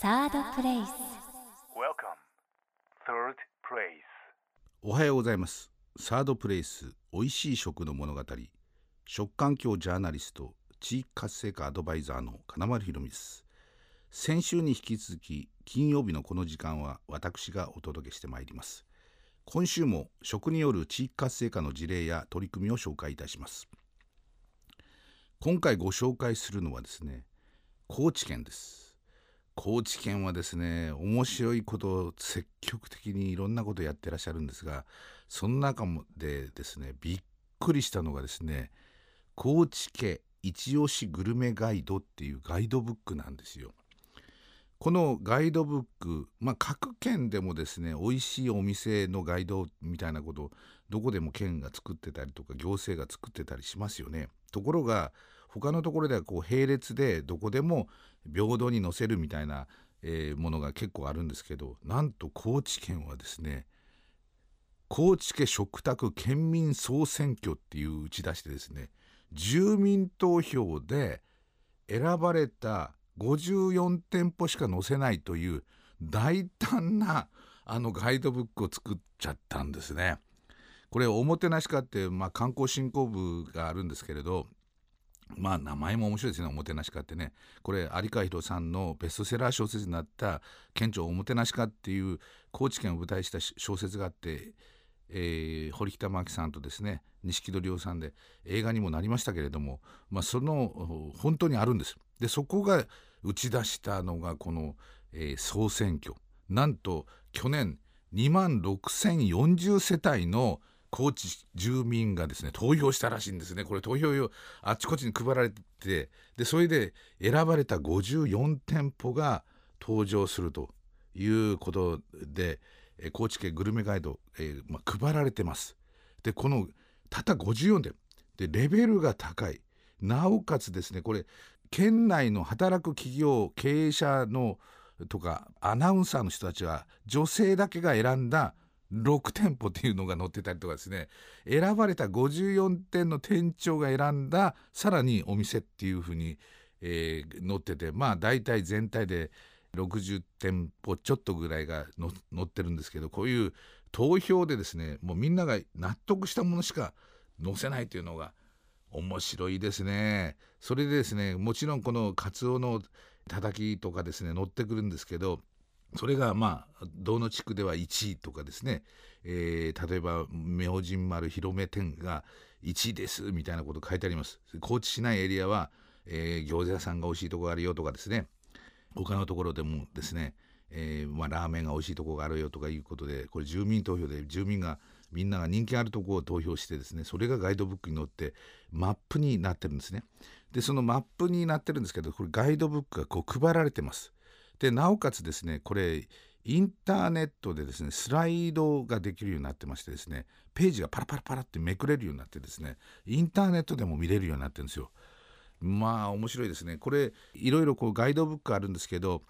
サードプレイス Welcome. Third place. おはようございます。サードプレイス美味しい食の物語。食環境ジャーナリスト地域活性化アドバイザーの金丸ひろみです。先週に引き続き金曜日のこの時間は私がお届けしてまいります。今週も食による地域活性化の事例や取り組みを紹介いたします。今回ご紹介するのはですね高知県です高知県はですね面白いことを積極的にいろんなことをやってらっしゃるんですがその中でですねびっくりしたのがですね高知家一押しグルメガイドっていうガイドブックなんですよ。このガイドブック、まあ、各県でもですね美味しいお店のガイドみたいなことをどこでも県が作ってたりとか行政が作ってたりしますよね。ところが他のところではこう並列でどこでも平等に載せるみたいな、えーものが結構あるんですけどなんと高知県はですね高知家食卓県民総選挙っていう打ち出してですね住民投票で選ばれた54店舗しか載せないという大胆なあのガイドブックを作っちゃったんですね。これおもてなし課って、まあ、観光振興部があるんですけれどまあ名前も面白いですね。おもてなし課ってね。これ有川博さんのベストセラー小説になった「県庁おもてなし課」っていう高知県を舞台した小説があって、えー堀北真希さんとですね錦戸亮さんで映画にもなりましたけれども、まあ、その本当にあるんです。でそこが打ち出したのがこの、えー総選挙。なんと去年2万6040世帯の高知住民がですね投票したらしいんですねこれ投票用あちこちに配られてでそれで選ばれた54店舗が登場するということで、高知県グルメガイド、えーまあ、配られてます。でこのたった54ででレベルが高いなおかつですねこれ県内の働く企業経営者のとかアナウンサーの人たちは女性だけが選んだ6店舗っていうのが載ってたりとかですね選ばれた54店の店長が選んださらにお店っていうふうに、えー載っててまあ大体全体で60店舗ちょっとぐらいが載ってるんですけどこういう投票でですねもうみんなが納得したものしか載せないというのが面白いですね。それでですねもちろんこのカツオのたたきとかですね載ってくるんですけどそれがまあ道の地区では1位とかですね、えー例えば明神丸広め店が1位ですみたいなこと書いてあります高知市内エリアは、えー餃子屋さんが美味しいとこがあるよとかですね他のところでもですね、えーまあ、ラーメンが美味しいとこがあるよとかいうことでこれ住民投票で住民がみんなが人気あるとこを投票してですねそれがガイドブックに載ってマップになってるんですね。でそのマップになってるんですけどこれガイドブックがこう配られてます。でなおかつですねこれインターネットでですねスライドができるようになってましてですねページがパラパラパラってめくれるようになってですねインターネットでも見れるようになってるんですよ。まあ面白いですね。これいろいろこうガイドブックあるんですけど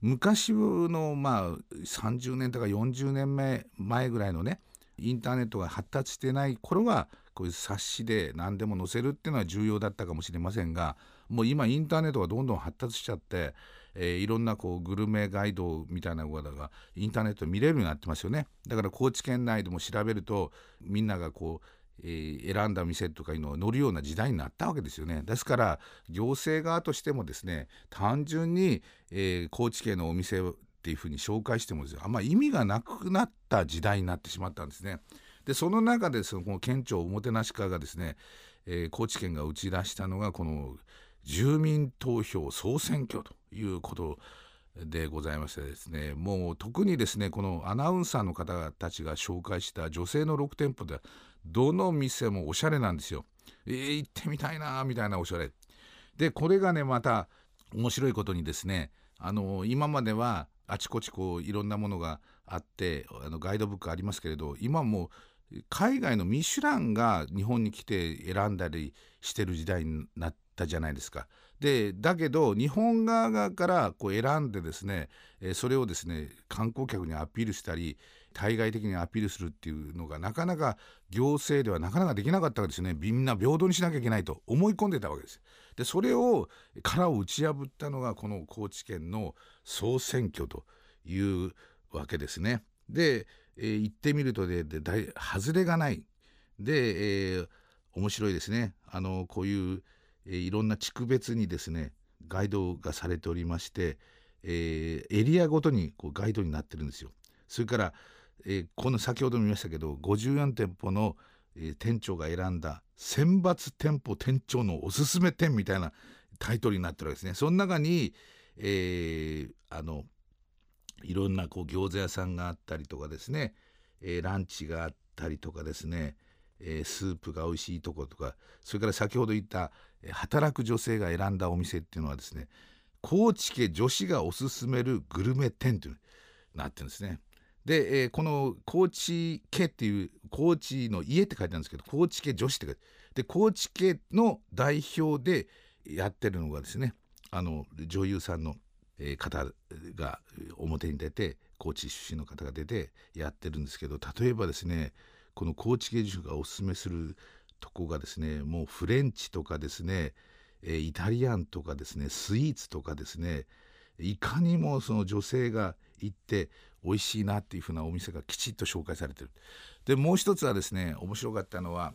昔のまあ30年とか40年目前ぐらいのねインターネットが発達してない頃はこういう冊子で何でも載せるっていうのは重要だったかもしれませんがもう今インターネットがどんどん発達しちゃって、えーいろんなこうグルメガイドみたいなことがインターネットで見れるようになってますよねだから高知県内でも調べるとみんながこうえー選んだ店とかいうのを載るような時代になったわけですよね。ですから行政側としてもですね単純に、えー高知県のお店っていうふうに紹介してもですねあんま意味がなくなった時代になってしまったんですね。でその中でそのこの県庁おもてなし課がですね、えー高知県が打ち出したのがこの住民投票総選挙ということでございましてですねもう特にですねこのアナウンサーの方たちが紹介した女性の6店舗でどの店もおしゃれなんですよ。えー行ってみたいなみたいなおしゃれ。でこれがねまた面白いことにですねあの今まではあちこちこういろんなものがあってあのガイドブックありますけれど今もう海外のミシュランが日本に来て選んだりしてる時代になったじゃないですか。でだけど日本側からこう選んでですね、それをですね観光客にアピールしたり対外的にアピールするっていうのがなかなか行政ではなかなかできなかったわけですよねみんな平等にしなきゃいけないと思い込んでたわけです。でそれを殻を打ち破ったのがこの高知県の総選挙というわけですね。で、えー、言ってみるとでで大外れがないで、えー、面白いですねあのこういう、えー、いろんな地区別にですねガイドがされておりまして、えー、エリアごとにこうガイドになってるんですよ。それから、えー、この先ほども言いましたけど54店舗の、えー、店長が選んだ選抜店舗店長のおすすめ店みたいなタイトルになってるわけですね。その中に、えー、あのいろんなこう餃子屋さんがあったりとかですね、えー、ランチがあったりとかですね、えー、スープが美味しいとことかそれから先ほど言った働く女性が選んだお店っていうのはですね高知家女子がおすすめるグルメ店というなってるんですね。で、えー、この高知家っていう高知の家って書いてあるんですけど高知家女子って書いてで高知家の代表でやってるのがですねあの女優さんの方が表に出て高知出身の方が出てやってるんですけど例えばですねこの高知芸術がおすすめするとこがですねもうフレンチとかですねイタリアンとかですねスイーツとかですねいかにもその女性が行って美味しいなっていうふうなお店がきちっと紹介されてる。でもう一つはですね面白かったのは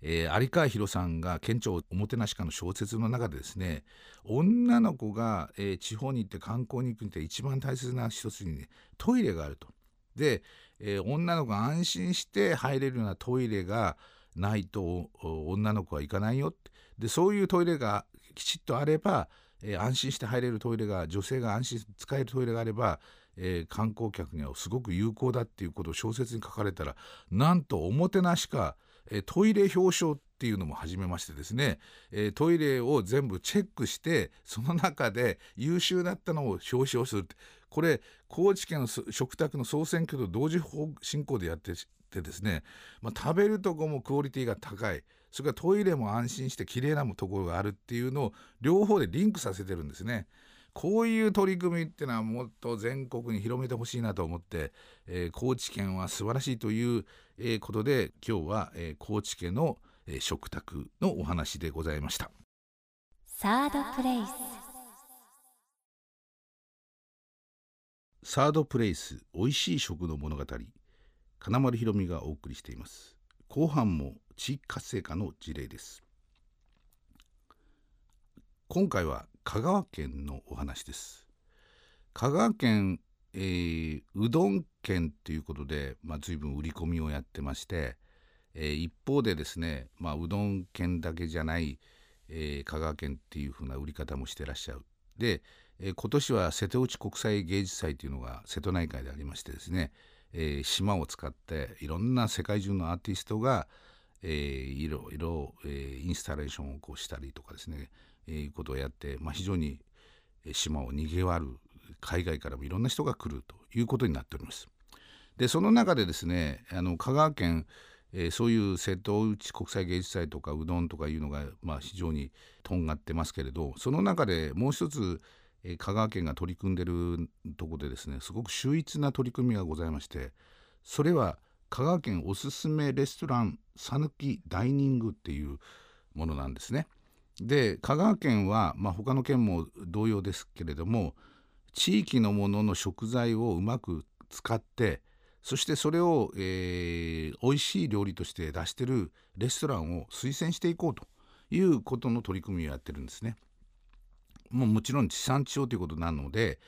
えー、有川博さんが県庁おもてなし家の小説の中でですね女の子が、えー、地方に行って観光に行くにって一番大切な一つに、ね、トイレがあると。で、えー、女の子が安心して入れるようなトイレがないと女の子は行かないよでそういうトイレがきちっとあれば、え安心して入れるトイレが女性が安心使えるトイレがあればえー、観光客にはすごく有効だっていうことを小説に書かれたらなんとおもてなしかえトイレ表彰っていうのも始めましてですね、えトイレを全部チェックしてその中で優秀だったのを表彰するって。これ高知県の食卓の総選挙と同時進行でやっててですね、まあ、食べるとこもクオリティが高い。それからトイレも安心して綺麗なところがあるっていうのを両方でリンクさせてるんですね。こういう取り組みっていうのはもっと全国に広めてほしいなと思って、えー、高知県は素晴らしいという、えー、ことで今日は、えー、高知県の、えー、食卓のお話でございました。サードプレイス。サードプレイス美味しい食の物語金丸ひろみがお送りしています。後半も地域活性化の事例です。今回は香川県のお話です。香川県、えー、うどん県ということで、まあ、随分売り込みをやってまして、えー、一方でですね、まあ、うどん県だけじゃない、えー、香川県っていう風な売り方もしてらっしゃるで、えー、今年は瀬戸内国際芸術祭というのが瀬戸内海でありましてですね、えー、島を使っていろんな世界中のアーティストが、えー、いろいろ、えー、インスタレーションをこうしたりとかですねえいうことをやって、まあ、非常に島をにぎわる海外からもいろんな人が来るということになっております。でその中でですねあの香川県、えー、そういう瀬戸内国際芸術祭とかうどんとかいうのが、まあ、非常にとんがってますけれどその中でもう一つ、えー、香川県が取り組んでるとこでですねすごく秀逸な取り組みがございましてそれは香川県おすすめレストラン讃岐ダイニングっていうものなんですね。で香川県は、まあ、他の県も同様ですけれども地域のものの食材をうまく使ってそしてそれを、えー、美味しい料理として出してるレストランを推薦していこうということの取り組みをやってるんですね。ももちろん地産地消ということなので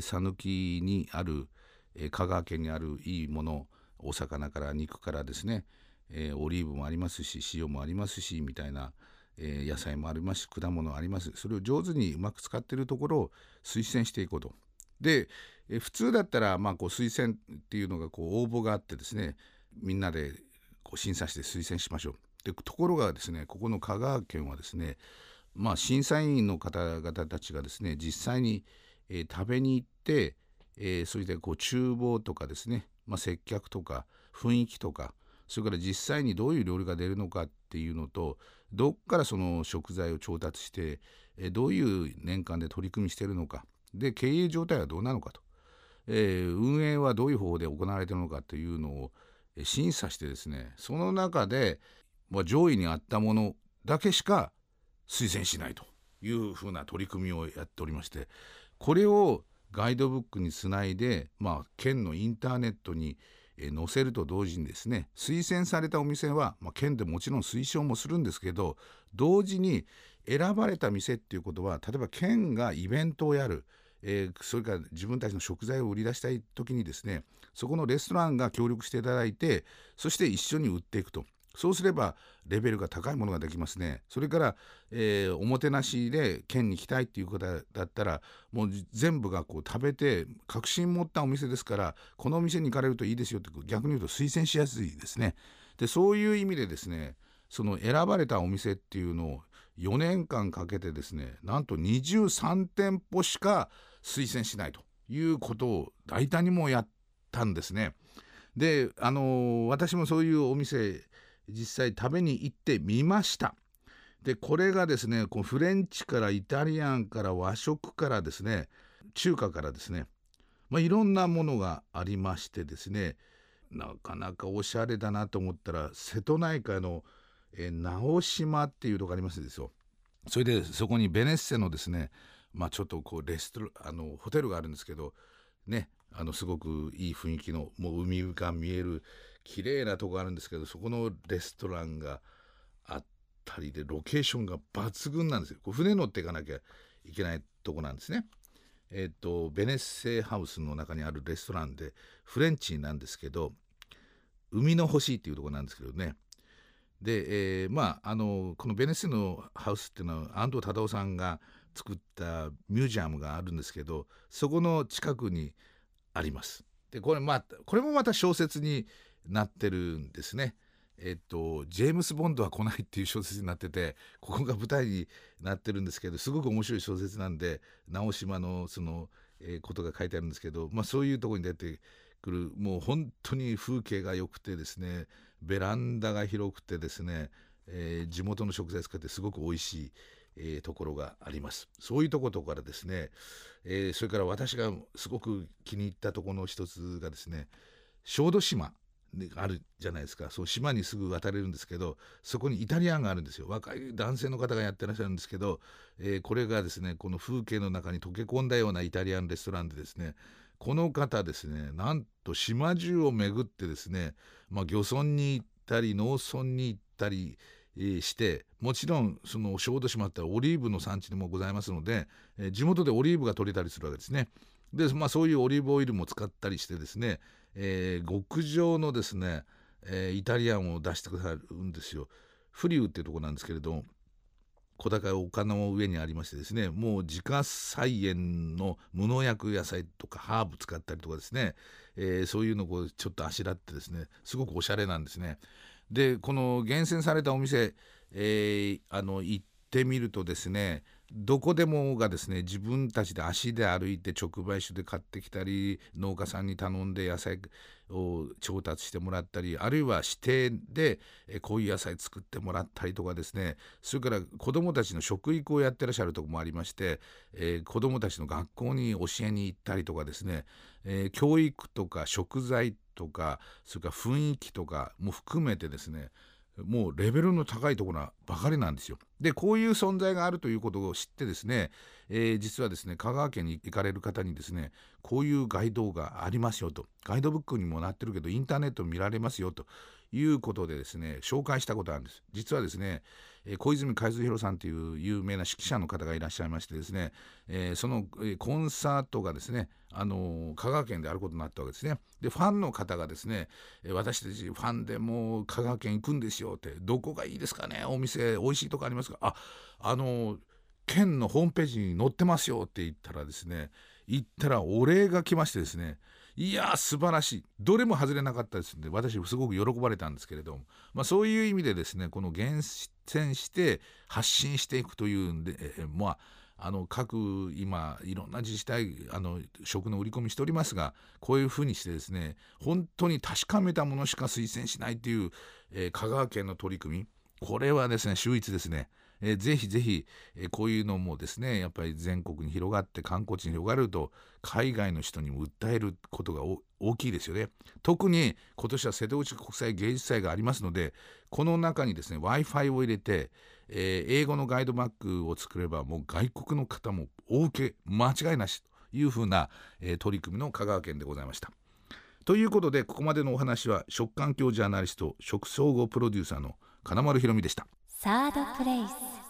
讃岐、えー、にある、えー、香川県にあるいいものお魚から肉からですね、えー、オリーブもありますし塩もありますしみたいなえ、野菜もありますし果物ありますそれを上手にうまく使っているところを推薦していこうと。で、え、普通だったら、まあ、こう推薦っていうのがこう応募があってですねみんなでこう審査して推薦しましょう。でところがですねここの香川県はですねまあ審査員の方々たちがですね実際に、えー、食べに行って、えー、それでこう厨房とかですね、まあ、接客とか雰囲気とかそれから実際にどういう料理が出るのかっていうのとどっからその食材を調達してえどういう年間で取り組みしてるのかで経営状態はどうなのかと、え、運営はどういう方法で行われてるのかというのを審査してですねその中で、まあ、上位にあったものだけしか推薦しないというふうな取り組みをやっておりましてこれをガイドブックにつないで、まあ、県のインターネットに載せると同時にですね推薦されたお店は、まあ、県でもちろん推奨もするんですけど同時に選ばれた店っていうことは例えば県がイベントをやる、えー、それから自分たちの食材を売り出したい時にですねそこのレストランが協力していただいてそして一緒に売っていくと。そうすればレベルが高いものができますね。それから、えー、おもてなしで県に来たいっていうことだったらもう全部がこう食べて確信持ったお店ですからこのお店に行かれるといいですよって逆に言うと推薦しやすいですね。でそういう意味でですねその選ばれたお店っていうのを4年間かけてですねなんと23店舗しか推薦しないということを大胆にもやったんですね。であのー、私もそういうお店実際食べに行ってみましたでこれがですねこうフレンチからイタリアンから和食からですね中華からですね、まあ、いろんなものがありましてですねなかなかおしゃれだなと思ったら瀬戸内海の、え直島っていうとこありますですよ。それでそこにベネッセのですねまあちょっとこうレストあのホテルがあるんですけどねあのすごくいい雰囲気のもう海が見える綺麗なとこあるんですけどそこのレストランがあったりでロケーションが抜群なんですよ。こう船乗っていかなきゃいけないとこなんですね。えっ、ー、とベネッセハウスの中にあるレストランでフレンチなんですけど海の星っていうとこなんですけどねで、えー、まああのこのベネッセのハウスっていうのは安藤忠雄さんが作ったミュージアムがあるんですけどそこの近くにあります。でこれまあこれもまた小説になってるんですね。えっと、ジェームス・ボンドは来ないっていう小説になっててここが舞台になってるんですけどすごく面白い小説なんで直島のその、えー、ことが書いてあるんですけど、まあ、そういうとこに出てくるもう本当に風景が良くてですねベランダが広くてですね、えー、地元の食材使ってすごく美味しい、えー、ところがありますそういうところからですね、えそれから私がすごく気に入ったところの一つがですね小豆島あるじゃないですかそう島にすぐ渡れるんですけどそこにイタリアンがあるんですよ若い男性の方がやってらっしゃるんですけど、えー、これがですねこの風景の中に溶け込んだようなイタリアンレストランでですねこの方ですねなんと島中を巡ってですね、まあ、漁村に行ったり農村に行ったりしてもちろんその小豆島ってオリーブの産地でもございますので、えー、地元でオリーブが取れたりするわけですね。で、まあ、そういうオリーブオイルも使ったりしてですねえー、極上のですね、えー、イタリアンを出してくださるんですよ。フリューっていうとこなんですけれども小高い丘の上にありましてですねもう自家菜園の無農薬野菜とかハーブ使ったりとかですね、えー、そういうのをちょっとあしらってですねすごくおしゃれなんですね。でこの厳選されたお店、えー、あの行ってみるとですねどこでもがですね自分たちで足で歩いて直売所で買ってきたり農家さんに頼んで野菜を調達してもらったりあるいは指定でこういう野菜作ってもらったりとかですねそれから子どもたちの食育をやってらっしゃるとこもありまして、えー、子どもたちの学校に教えに行ったりとかですね、えー、教育とか食材とかそれから雰囲気とかも含めてですねもうレベルの高いところばかりなんですよ。でこういう存在があるということを知ってですね、えー、実はですね香川県に行かれる方にですねこういうガイドがありますよとガイドブックにもなってるけどインターネット見られますよということでですね紹介したことあるんです。実はですねえ小泉海津弘さんという有名な指揮者の方がいらっしゃいましてですね、えー、その、えコンサートがですね、あの香川県であることになったわけですね。でファンの方がですね、え私たちファンでもう香川県行くんですよってどこがいいですかねお店美味しいとこありますかああの県のホームページに載ってますよって言ったらですね行ったらお礼が来ましてですねいや素晴らしいどれも外れなかったですんで私すごく喜ばれたんですけれども、まあ、そういう意味でですねこの厳選して発信していくというんで、えまああの各今いろんな自治体あの食の売り込みしておりますがこういうふうにしてですね本当に確かめたものしか推薦しないっていう、えー、香川県の取り組みこれはですね秀逸ですね。えー、ぜひぜひ、えー、こういうのもですねやっぱり全国に広がって観光地に広がると海外の人にも訴えることが大きいですよね特に今年は瀬戸内国際芸術祭がありますのでこの中にですね w i f i を入れて、えー、英語のガイドバッグを作ればもう外国の方も大受け間違いなしというふうな、え取り組みの香川県でございました。ということでここまでのお話は食環境ジャーナリスト食総合プロデューサーの金丸ひろみでした。サードプレイス。